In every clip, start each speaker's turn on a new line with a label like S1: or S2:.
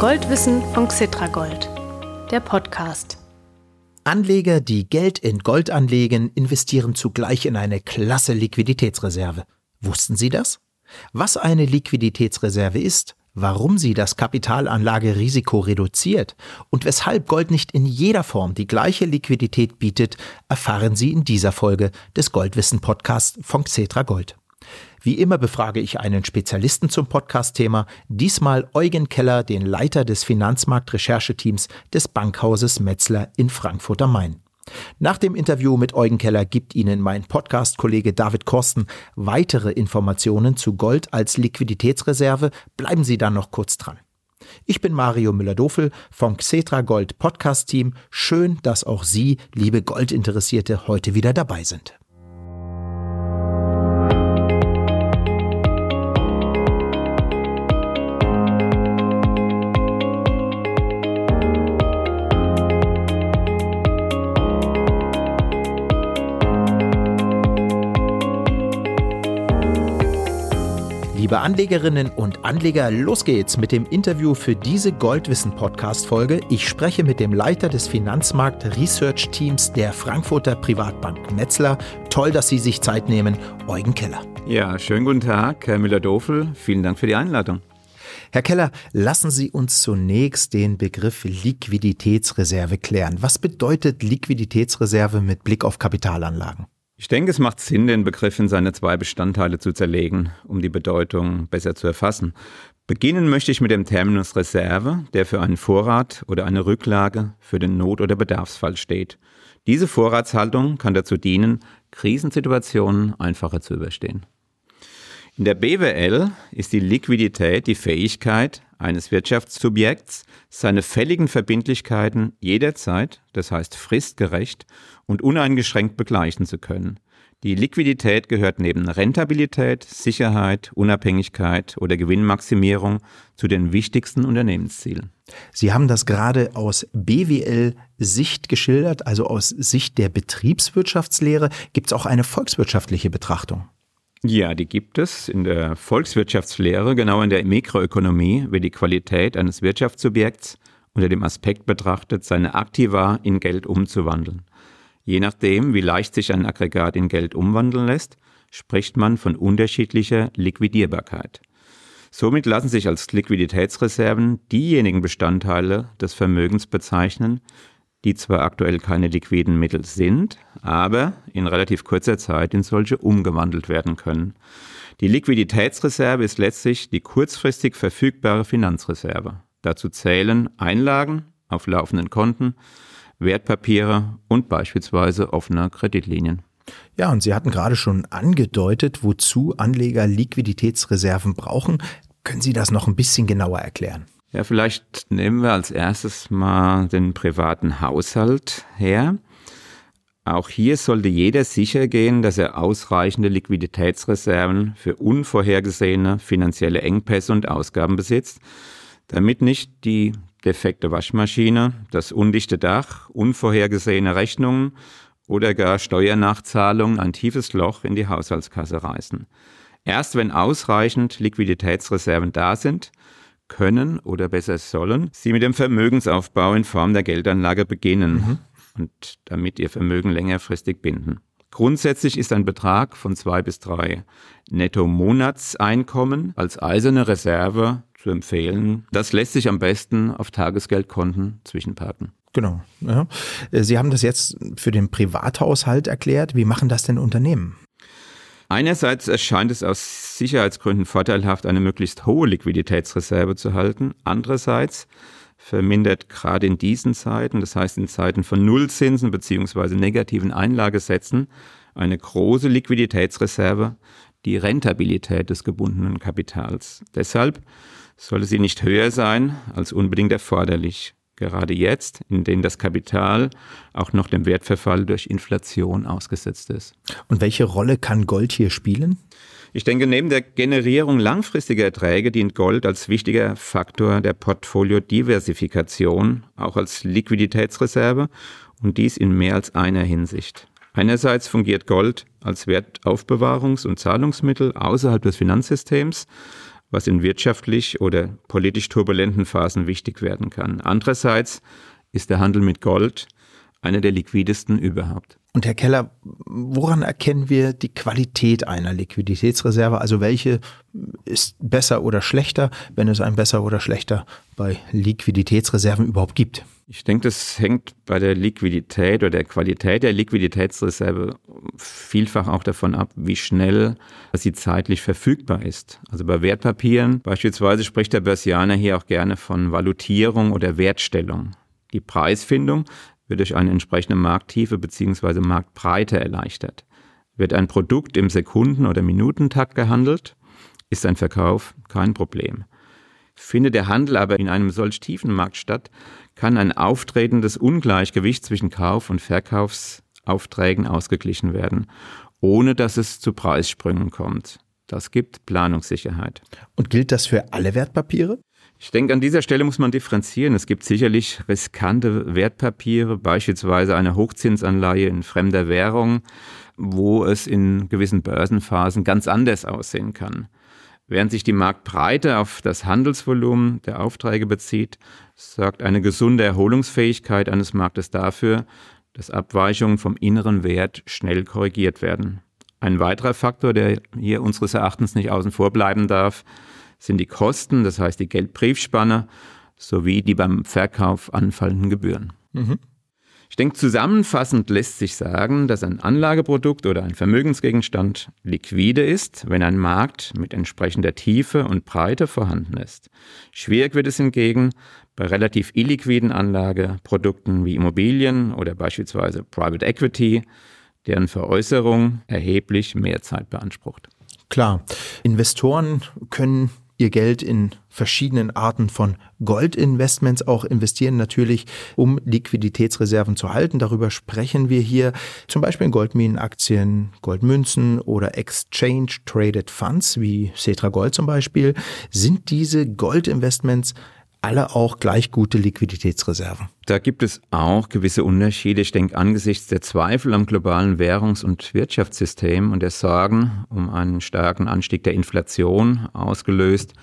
S1: Goldwissen von Xitragold, der Podcast.
S2: Anleger, die Geld in Gold anlegen, investieren zugleich in eine klasse Liquiditätsreserve. Wussten Sie das? Was eine Liquiditätsreserve ist, warum sie das Kapitalanlagerisiko reduziert und weshalb Gold nicht in jeder Form die gleiche Liquidität bietet, erfahren Sie in dieser Folge des Goldwissen Podcasts von Xetra Gold. Wie immer befrage ich einen Spezialisten zum Podcast-Thema, diesmal Eugen Keller, den Leiter des Finanzmarkt-Rechercheteams des Bankhauses Metzler in Frankfurt am Main. Nach dem Interview mit Eugen Keller gibt Ihnen mein Podcast-Kollege David Korsten weitere Informationen zu Gold als Liquiditätsreserve. Bleiben Sie dann noch kurz dran. Ich bin Mario Müller-Dofel vom Xetra Gold Podcast Team. Schön, dass auch Sie, liebe Goldinteressierte, heute wieder dabei sind. Liebe Anlegerinnen und Anleger, los geht's mit dem Interview für diese Goldwissen Podcast Folge. Ich spreche mit dem Leiter des Finanzmarkt Research Teams der Frankfurter Privatbank Metzler. Toll, dass Sie sich Zeit nehmen, Eugen Keller.
S3: Ja, schönen guten Tag, Herr Müller-Dofel. Vielen Dank für die Einladung.
S2: Herr Keller, lassen Sie uns zunächst den Begriff Liquiditätsreserve klären. Was bedeutet Liquiditätsreserve mit Blick auf Kapitalanlagen?
S3: Ich denke, es macht Sinn, den Begriff in seine zwei Bestandteile zu zerlegen, um die Bedeutung besser zu erfassen. Beginnen möchte ich mit dem Terminus Reserve, der für einen Vorrat oder eine Rücklage für den Not- oder Bedarfsfall steht. Diese Vorratshaltung kann dazu dienen, Krisensituationen einfacher zu überstehen. In der BWL ist die Liquidität die Fähigkeit eines Wirtschaftssubjekts, seine fälligen Verbindlichkeiten jederzeit, das heißt fristgerecht und uneingeschränkt begleichen zu können. Die Liquidität gehört neben Rentabilität, Sicherheit, Unabhängigkeit oder Gewinnmaximierung zu den wichtigsten Unternehmenszielen.
S2: Sie haben das gerade aus BWL-Sicht geschildert, also aus Sicht der Betriebswirtschaftslehre. Gibt es auch eine volkswirtschaftliche Betrachtung?
S3: Ja, die gibt es. In der Volkswirtschaftslehre, genau in der Mikroökonomie, wird die Qualität eines Wirtschaftssubjekts unter dem Aspekt betrachtet, seine Aktiva in Geld umzuwandeln. Je nachdem, wie leicht sich ein Aggregat in Geld umwandeln lässt, spricht man von unterschiedlicher Liquidierbarkeit. Somit lassen sich als Liquiditätsreserven diejenigen Bestandteile des Vermögens bezeichnen, die zwar aktuell keine liquiden Mittel sind, aber in relativ kurzer Zeit in solche umgewandelt werden können. Die Liquiditätsreserve ist letztlich die kurzfristig verfügbare Finanzreserve. Dazu zählen Einlagen auf laufenden Konten, Wertpapiere und beispielsweise offene Kreditlinien.
S2: Ja, und Sie hatten gerade schon angedeutet, wozu Anleger Liquiditätsreserven brauchen. Können Sie das noch ein bisschen genauer erklären?
S3: Ja, vielleicht nehmen wir als erstes mal den privaten Haushalt her. Auch hier sollte jeder sicher gehen, dass er ausreichende Liquiditätsreserven für unvorhergesehene finanzielle Engpässe und Ausgaben besitzt, damit nicht die defekte Waschmaschine, das undichte Dach, unvorhergesehene Rechnungen oder gar Steuernachzahlungen ein tiefes Loch in die Haushaltskasse reißen. Erst wenn ausreichend Liquiditätsreserven da sind, können oder besser sollen sie mit dem Vermögensaufbau in Form der Geldanlage beginnen mhm. Und damit ihr Vermögen längerfristig binden. Grundsätzlich ist ein Betrag von zwei bis drei Netto-Monatseinkommen als eiserne Reserve zu empfehlen. Das lässt sich am besten auf Tagesgeldkonten zwischenparken.
S2: Genau. Ja. Sie haben das jetzt für den Privathaushalt erklärt. Wie machen das denn Unternehmen?
S3: Einerseits erscheint es aus Sicherheitsgründen vorteilhaft, eine möglichst hohe Liquiditätsreserve zu halten. Andererseits vermindert gerade in diesen Zeiten, das heißt in Zeiten von Nullzinsen beziehungsweise negativen Einlagesätzen, eine große Liquiditätsreserve die Rentabilität des gebundenen Kapitals. Deshalb sollte sie nicht höher sein als unbedingt erforderlich gerade jetzt, in denen das Kapital auch noch dem Wertverfall durch Inflation ausgesetzt ist.
S2: Und welche Rolle kann Gold hier spielen?
S3: Ich denke, neben der Generierung langfristiger Erträge dient Gold als wichtiger Faktor der Portfoliodiversifikation, auch als Liquiditätsreserve und dies in mehr als einer Hinsicht. Einerseits fungiert Gold als Wertaufbewahrungs- und Zahlungsmittel außerhalb des Finanzsystems, was in wirtschaftlich oder politisch turbulenten Phasen wichtig werden kann. Andererseits ist der Handel mit Gold einer der liquidesten überhaupt.
S2: Und Herr Keller, woran erkennen wir die Qualität einer Liquiditätsreserve? Also welche ist besser oder schlechter, wenn es ein besser oder schlechter bei Liquiditätsreserven überhaupt gibt?
S3: Ich denke, das hängt bei der Liquidität oder der Qualität der Liquiditätsreserve vielfach auch davon ab, wie schnell sie zeitlich verfügbar ist. Also bei Wertpapieren beispielsweise spricht der Börsianer hier auch gerne von Valutierung oder Wertstellung. Die Preisfindung wird durch eine entsprechende Markttiefe bzw. Marktbreite erleichtert. Wird ein Produkt im Sekunden- oder Minutentakt gehandelt, ist ein Verkauf kein Problem. Findet der Handel aber in einem solch tiefen Markt statt, kann ein auftretendes Ungleichgewicht zwischen Kauf- und Verkaufsaufträgen ausgeglichen werden, ohne dass es zu Preissprüngen kommt. Das gibt Planungssicherheit.
S2: Und gilt das für alle Wertpapiere?
S3: Ich denke, an dieser Stelle muss man differenzieren. Es gibt sicherlich riskante Wertpapiere, beispielsweise eine Hochzinsanleihe in fremder Währung, wo es in gewissen Börsenphasen ganz anders aussehen kann. Während sich die Marktbreite auf das Handelsvolumen der Aufträge bezieht, sorgt eine gesunde Erholungsfähigkeit eines Marktes dafür, dass Abweichungen vom inneren Wert schnell korrigiert werden. Ein weiterer Faktor, der hier unseres Erachtens nicht außen vor bleiben darf, sind die Kosten, das heißt die Geldbriefspanne, sowie die beim Verkauf anfallenden Gebühren. Mhm. Ich denke, zusammenfassend lässt sich sagen, dass ein Anlageprodukt oder ein Vermögensgegenstand liquide ist, wenn ein Markt mit entsprechender Tiefe und Breite vorhanden ist. Schwierig wird es hingegen bei relativ illiquiden Anlageprodukten wie Immobilien oder beispielsweise Private Equity, deren Veräußerung erheblich mehr Zeit beansprucht.
S2: Klar, Investoren können ihr Geld in verschiedenen Arten von Goldinvestments auch investieren, natürlich um Liquiditätsreserven zu halten. Darüber sprechen wir hier zum Beispiel in Goldminenaktien, Goldmünzen oder Exchange Traded Funds wie Cetra Gold zum Beispiel. Sind diese Goldinvestments alle auch gleich gute Liquiditätsreserven.
S3: Da gibt es auch gewisse Unterschiede. Ich denke, angesichts der Zweifel am globalen Währungs- und Wirtschaftssystem und der Sorgen um einen starken Anstieg der Inflation, ausgelöst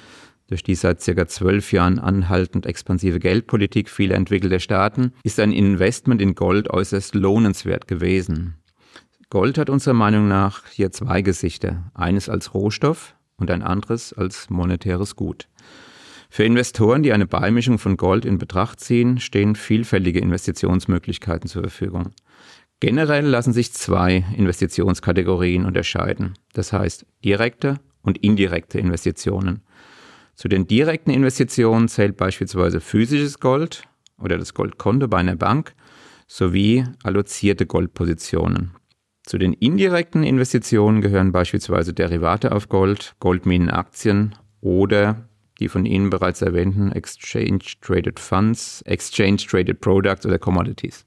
S3: durch die seit circa zwölf Jahren anhaltend expansive Geldpolitik vieler entwickelter Staaten, ist ein Investment in Gold äußerst lohnenswert gewesen. Gold hat unserer Meinung nach hier zwei Gesichter. Eines als Rohstoff und ein anderes als monetäres Gut. Für Investoren, die eine Beimischung von Gold in Betracht ziehen, stehen vielfältige Investitionsmöglichkeiten zur Verfügung. Generell lassen sich zwei Investitionskategorien unterscheiden, das heißt direkte und indirekte Investitionen. Zu den direkten Investitionen zählt beispielsweise physisches Gold oder das Goldkonto bei einer Bank sowie allozierte Goldpositionen. Zu den indirekten Investitionen gehören beispielsweise Derivate auf Gold, Goldminenaktien oder die von Ihnen bereits erwähnten Exchange Traded Funds, Exchange Traded Products oder Commodities.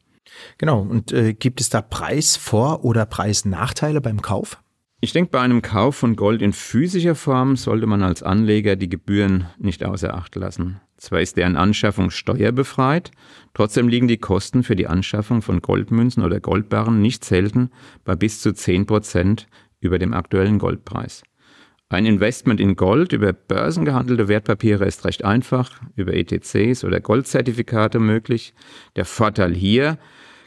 S2: Genau. Und äh, gibt es da Preisvor- oder Preisnachteile beim Kauf?
S3: Ich denke, bei einem Kauf von Gold in physischer Form sollte man als Anleger die Gebühren nicht außer Acht lassen. Zwar ist deren Anschaffung steuerbefreit, trotzdem liegen die Kosten für die Anschaffung von Goldmünzen oder Goldbarren nicht selten bei bis zu 10 Prozent über dem aktuellen Goldpreis. Ein Investment in Gold über börsengehandelte Wertpapiere ist recht einfach, über ETCs oder Goldzertifikate möglich. Der Vorteil hier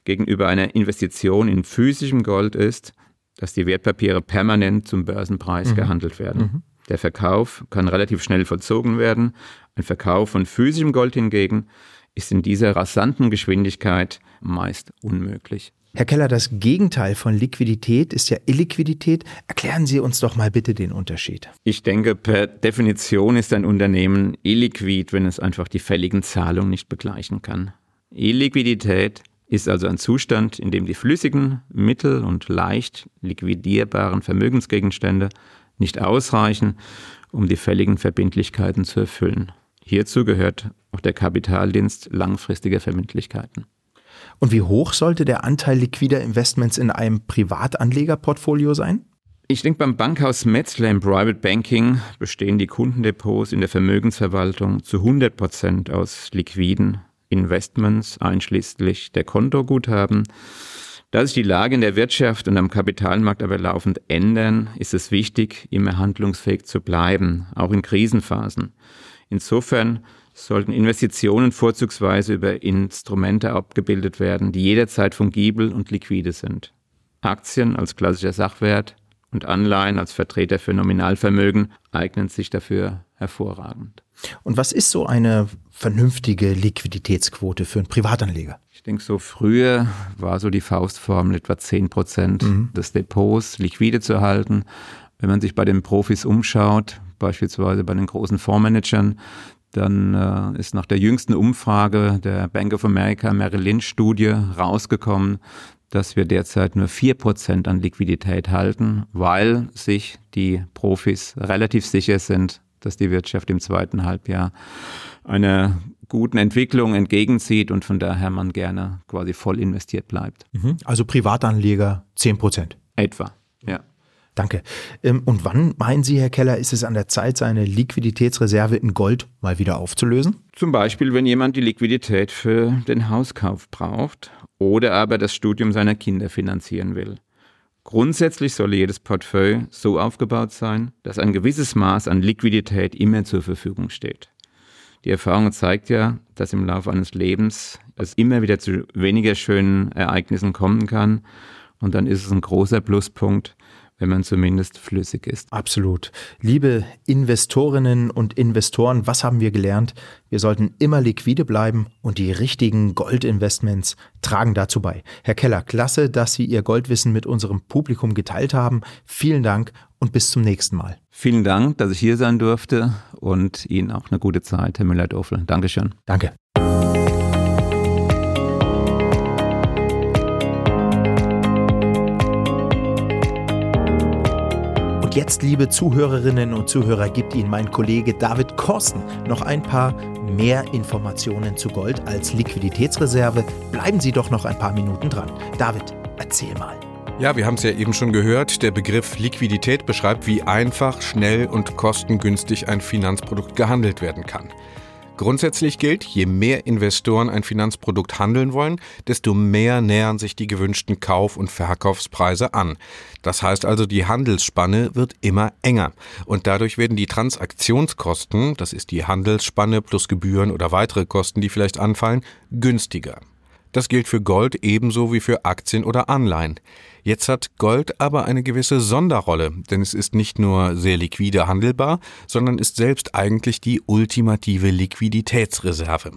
S3: gegenüber einer Investition in physischem Gold ist, dass die Wertpapiere permanent zum Börsenpreis mhm. gehandelt werden. Mhm. Der Verkauf kann relativ schnell vollzogen werden. Ein Verkauf von physischem Gold hingegen ist in dieser rasanten Geschwindigkeit meist unmöglich.
S2: Herr Keller, das Gegenteil von Liquidität ist ja Illiquidität. Erklären Sie uns doch mal bitte den Unterschied.
S3: Ich denke, per Definition ist ein Unternehmen illiquid, wenn es einfach die fälligen Zahlungen nicht begleichen kann. Illiquidität ist also ein Zustand, in dem die flüssigen, mittel- und leicht liquidierbaren Vermögensgegenstände nicht ausreichen, um die fälligen Verbindlichkeiten zu erfüllen. Hierzu gehört auch der Kapitaldienst langfristiger Verbindlichkeiten.
S2: Und wie hoch sollte der Anteil liquider Investments in einem Privatanlegerportfolio sein?
S3: Ich denke, beim Bankhaus Metzler im Private Banking bestehen die Kundendepots in der Vermögensverwaltung zu 100 Prozent aus liquiden Investments, einschließlich der Kontoguthaben. Da sich die Lage in der Wirtschaft und am Kapitalmarkt aber laufend ändern, ist es wichtig, immer handlungsfähig zu bleiben, auch in Krisenphasen. Insofern sollten Investitionen vorzugsweise über Instrumente abgebildet werden, die jederzeit fungibel und liquide sind. Aktien als klassischer Sachwert und Anleihen als Vertreter für Nominalvermögen eignen sich dafür hervorragend.
S2: Und was ist so eine vernünftige Liquiditätsquote für einen Privatanleger?
S3: Ich denke, so früher war so die Faustformel etwa 10 Prozent mhm. des Depots liquide zu halten. Wenn man sich bei den Profis umschaut, beispielsweise bei den großen Fondsmanagern, dann äh, ist nach der jüngsten Umfrage der Bank of America Merrill Lynch Studie rausgekommen, dass wir derzeit nur vier Prozent an Liquidität halten, weil sich die Profis relativ sicher sind, dass die Wirtschaft im zweiten Halbjahr einer guten Entwicklung entgegenzieht und von daher man gerne quasi voll investiert bleibt.
S2: Mhm. Also Privatanleger zehn Prozent.
S3: Etwa, ja.
S2: Danke. Ähm, und wann meinen Sie, Herr Keller, ist es an der Zeit, seine Liquiditätsreserve in Gold mal wieder aufzulösen?
S3: Zum Beispiel, wenn jemand die Liquidität für den Hauskauf braucht oder aber das Studium seiner Kinder finanzieren will. Grundsätzlich soll jedes Portfolio so aufgebaut sein, dass ein gewisses Maß an Liquidität immer zur Verfügung steht. Die Erfahrung zeigt ja, dass im Laufe eines Lebens es immer wieder zu weniger schönen Ereignissen kommen kann und dann ist es ein großer Pluspunkt, wenn man zumindest flüssig ist.
S2: Absolut. Liebe Investorinnen und Investoren, was haben wir gelernt? Wir sollten immer liquide bleiben und die richtigen Goldinvestments tragen dazu bei. Herr Keller, klasse, dass Sie Ihr Goldwissen mit unserem Publikum geteilt haben. Vielen Dank und bis zum nächsten Mal.
S3: Vielen Dank, dass ich hier sein durfte und Ihnen auch eine gute Zeit, Herr Müller-Dofel. Dankeschön.
S2: Danke. Jetzt, liebe Zuhörerinnen und Zuhörer, gibt Ihnen mein Kollege David Korsten noch ein paar mehr Informationen zu Gold als Liquiditätsreserve. Bleiben Sie doch noch ein paar Minuten dran. David, erzähl mal.
S4: Ja, wir haben es ja eben schon gehört. Der Begriff Liquidität beschreibt, wie einfach, schnell und kostengünstig ein Finanzprodukt gehandelt werden kann. Grundsätzlich gilt, je mehr Investoren ein Finanzprodukt handeln wollen, desto mehr nähern sich die gewünschten Kauf- und Verkaufspreise an. Das heißt also, die Handelsspanne wird immer enger und dadurch werden die Transaktionskosten, das ist die Handelsspanne plus Gebühren oder weitere Kosten, die vielleicht anfallen, günstiger. Das gilt für Gold ebenso wie für Aktien oder Anleihen. Jetzt hat Gold aber eine gewisse Sonderrolle, denn es ist nicht nur sehr liquide handelbar, sondern ist selbst eigentlich die ultimative Liquiditätsreserve.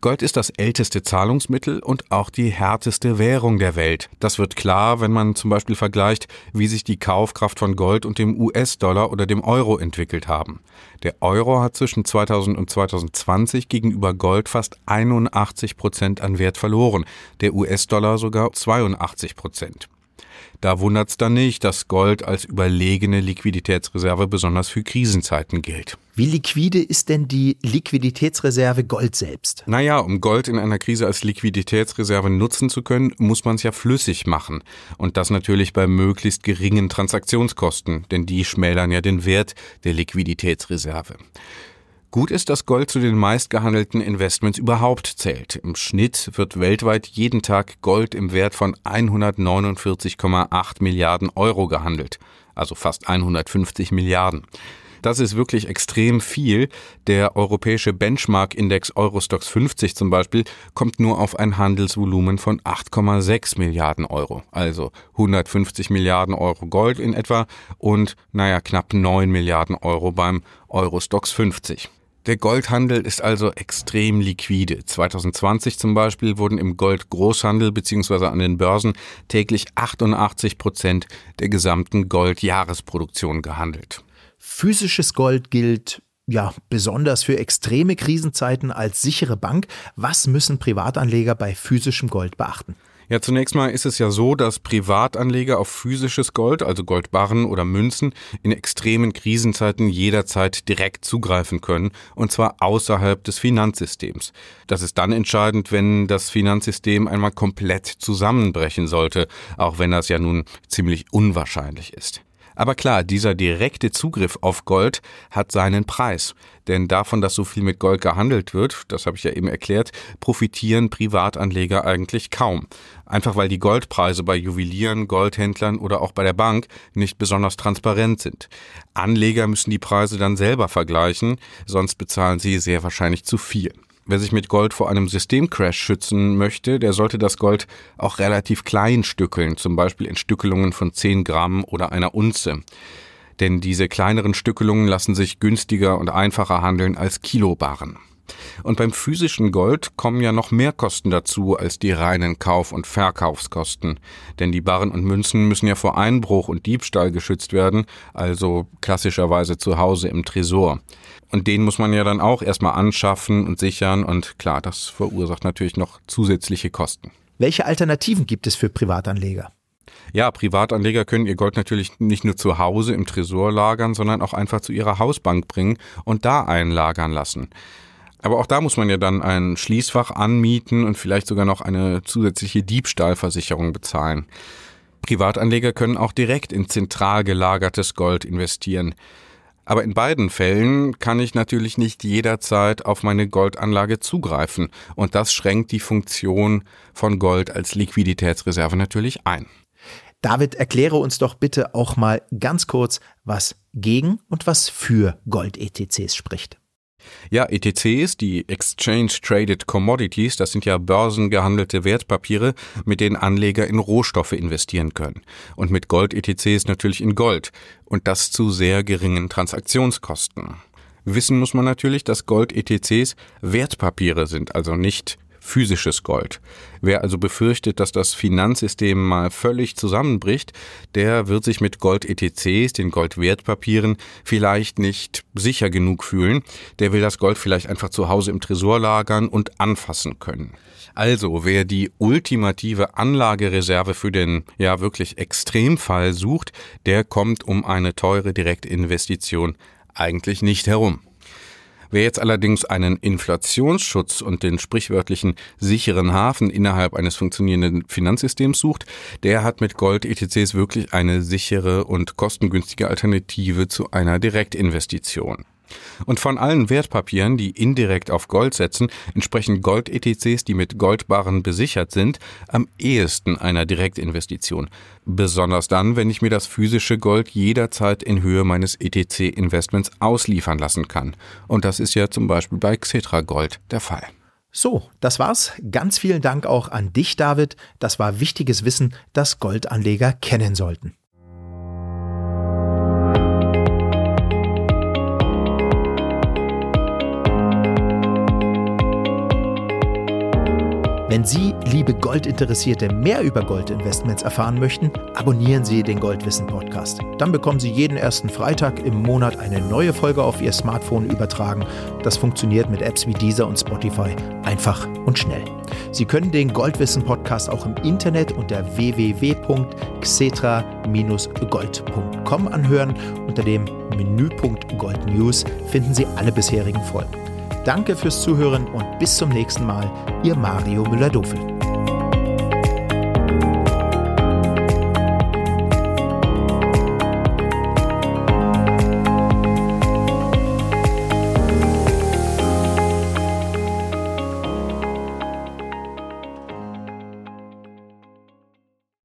S4: Gold ist das älteste Zahlungsmittel und auch die härteste Währung der Welt. Das wird klar, wenn man zum Beispiel vergleicht, wie sich die Kaufkraft von Gold und dem US-Dollar oder dem Euro entwickelt haben. Der Euro hat zwischen 2000 und 2020 gegenüber Gold fast 81 Prozent an Wert verloren, der US-Dollar sogar 82 Prozent. Da wundert es dann nicht, dass Gold als überlegene Liquiditätsreserve besonders für Krisenzeiten gilt.
S2: Wie liquide ist denn die Liquiditätsreserve Gold selbst?
S4: Naja, um Gold in einer Krise als Liquiditätsreserve nutzen zu können, muss man es ja flüssig machen. Und das natürlich bei möglichst geringen Transaktionskosten, denn die schmälern ja den Wert der Liquiditätsreserve. Gut ist, dass Gold zu den meistgehandelten Investments überhaupt zählt. Im Schnitt wird weltweit jeden Tag Gold im Wert von 149,8 Milliarden Euro gehandelt, also fast 150 Milliarden. Das ist wirklich extrem viel. Der europäische Benchmark-Index Eurostox 50 zum Beispiel kommt nur auf ein Handelsvolumen von 8,6 Milliarden Euro. Also 150 Milliarden Euro Gold in etwa und, naja, knapp 9 Milliarden Euro beim Eurostox 50. Der Goldhandel ist also extrem liquide. 2020 zum Beispiel wurden im Goldgroßhandel bzw. an den Börsen täglich 88 Prozent der gesamten Goldjahresproduktion gehandelt.
S2: Physisches Gold gilt ja, besonders für extreme Krisenzeiten als sichere Bank. Was müssen Privatanleger bei physischem Gold beachten?
S4: Ja, zunächst mal ist es ja so, dass Privatanleger auf physisches Gold, also Goldbarren oder Münzen, in extremen Krisenzeiten jederzeit direkt zugreifen können, und zwar außerhalb des Finanzsystems. Das ist dann entscheidend, wenn das Finanzsystem einmal komplett zusammenbrechen sollte, auch wenn das ja nun ziemlich unwahrscheinlich ist. Aber klar, dieser direkte Zugriff auf Gold hat seinen Preis. Denn davon, dass so viel mit Gold gehandelt wird, das habe ich ja eben erklärt, profitieren Privatanleger eigentlich kaum. Einfach weil die Goldpreise bei Juwelieren, Goldhändlern oder auch bei der Bank nicht besonders transparent sind. Anleger müssen die Preise dann selber vergleichen, sonst bezahlen sie sehr wahrscheinlich zu viel. Wer sich mit Gold vor einem Systemcrash schützen möchte, der sollte das Gold auch relativ klein stückeln, zum Beispiel in Stückelungen von 10 Gramm oder einer Unze. Denn diese kleineren Stückelungen lassen sich günstiger und einfacher handeln als Kilobarren. Und beim physischen Gold kommen ja noch mehr Kosten dazu als die reinen Kauf- und Verkaufskosten. Denn die Barren und Münzen müssen ja vor Einbruch und Diebstahl geschützt werden, also klassischerweise zu Hause im Tresor. Und den muss man ja dann auch erstmal anschaffen und sichern und klar, das verursacht natürlich noch zusätzliche Kosten.
S2: Welche Alternativen gibt es für Privatanleger?
S4: Ja, Privatanleger können ihr Gold natürlich nicht nur zu Hause im Tresor lagern, sondern auch einfach zu ihrer Hausbank bringen und da einlagern lassen. Aber auch da muss man ja dann ein Schließfach anmieten und vielleicht sogar noch eine zusätzliche Diebstahlversicherung bezahlen. Privatanleger können auch direkt in zentral gelagertes Gold investieren. Aber in beiden Fällen kann ich natürlich nicht jederzeit auf meine Goldanlage zugreifen und das schränkt die Funktion von Gold als Liquiditätsreserve natürlich ein.
S2: David, erkläre uns doch bitte auch mal ganz kurz, was gegen und was für Gold-ETCs spricht.
S4: Ja, ETCs, die Exchange Traded Commodities, das sind ja börsengehandelte Wertpapiere, mit denen Anleger in Rohstoffe investieren können. Und mit Gold-ETCs natürlich in Gold. Und das zu sehr geringen Transaktionskosten. Wissen muss man natürlich, dass Gold-ETCs Wertpapiere sind, also nicht physisches Gold. Wer also befürchtet, dass das Finanzsystem mal völlig zusammenbricht, der wird sich mit Gold-ETCs, den Goldwertpapieren, vielleicht nicht sicher genug fühlen. Der will das Gold vielleicht einfach zu Hause im Tresor lagern und anfassen können. Also, wer die ultimative Anlagereserve für den ja wirklich Extremfall sucht, der kommt um eine teure Direktinvestition eigentlich nicht herum. Wer jetzt allerdings einen Inflationsschutz und den sprichwörtlichen sicheren Hafen innerhalb eines funktionierenden Finanzsystems sucht, der hat mit Gold-ETCs wirklich eine sichere und kostengünstige Alternative zu einer Direktinvestition. Und von allen Wertpapieren, die indirekt auf Gold setzen, entsprechen Gold-ETCs, die mit Goldbarren besichert sind, am ehesten einer Direktinvestition. Besonders dann, wenn ich mir das physische Gold jederzeit in Höhe meines ETC-Investments ausliefern lassen kann. Und das ist ja zum Beispiel bei Xetra Gold der Fall.
S2: So, das war's. Ganz vielen Dank auch an dich, David. Das war wichtiges Wissen, das Goldanleger kennen sollten. Wenn Sie, liebe Goldinteressierte, mehr über Goldinvestments erfahren möchten, abonnieren Sie den Goldwissen Podcast. Dann bekommen Sie jeden ersten Freitag im Monat eine neue Folge auf Ihr Smartphone übertragen. Das funktioniert mit Apps wie Deezer und Spotify einfach und schnell. Sie können den Goldwissen Podcast auch im Internet unter www.xetra-gold.com anhören. Unter dem Menüpunkt Gold News finden Sie alle bisherigen Folgen. Danke fürs Zuhören und bis zum nächsten Mal, Ihr Mario Müller-Dofel.